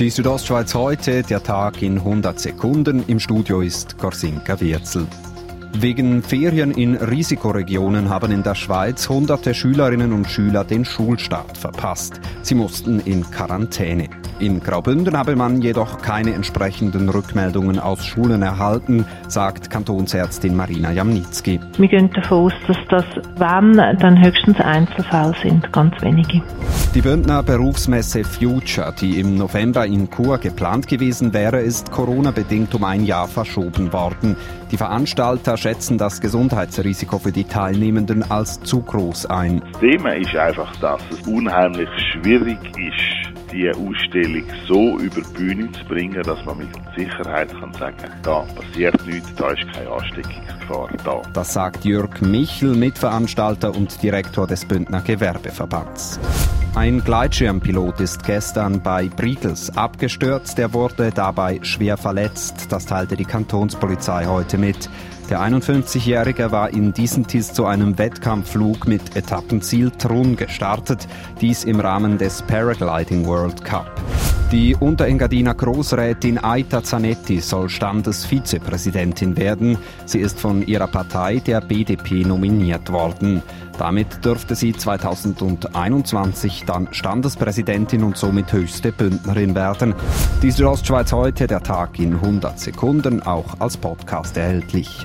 Die Südostschweiz heute, der Tag in 100 Sekunden. Im Studio ist Gorsinka Wirzel. Wegen Ferien in Risikoregionen haben in der Schweiz hunderte Schülerinnen und Schüler den Schulstart verpasst. Sie mussten in Quarantäne. In Graubünden habe man jedoch keine entsprechenden Rückmeldungen aus Schulen erhalten, sagt Kantonsärztin Marina Jamnitzki. Wir gehen davon aus, dass das, wenn, dann höchstens Einzelfälle sind, ganz wenige. Die Bündner Berufsmesse Future, die im November in Chur geplant gewesen wäre, ist Corona-bedingt um ein Jahr verschoben worden. Die Veranstalter schätzen das Gesundheitsrisiko für die Teilnehmenden als zu groß ein. Das Thema ist einfach, dass es unheimlich schwierig ist, die Ausstellung so über die Bühne zu bringen, dass man mit Sicherheit kann sagen da passiert nichts, da ist keine Ansteckungsgefahr da. Das sagt Jörg Michel, Mitveranstalter und Direktor des Bündner Gewerbeverbands. Ein Gleitschirmpilot ist gestern bei Briegels abgestürzt. Er wurde dabei schwer verletzt. Das teilte die Kantonspolizei heute mit. Der 51-Jährige war in Diesentis zu einem Wettkampfflug mit Etappenziel Trun gestartet, dies im Rahmen des Paragliding World Cup. Die Unterengadiner Großrätin Aita Zanetti soll Standesvizepräsidentin werden. Sie ist von ihrer Partei, der BDP, nominiert worden. Damit dürfte sie 2021 dann Standespräsidentin und somit höchste Bündnerin werden. Die Südostschweiz heute, der Tag in 100 Sekunden, auch als Podcast erhältlich.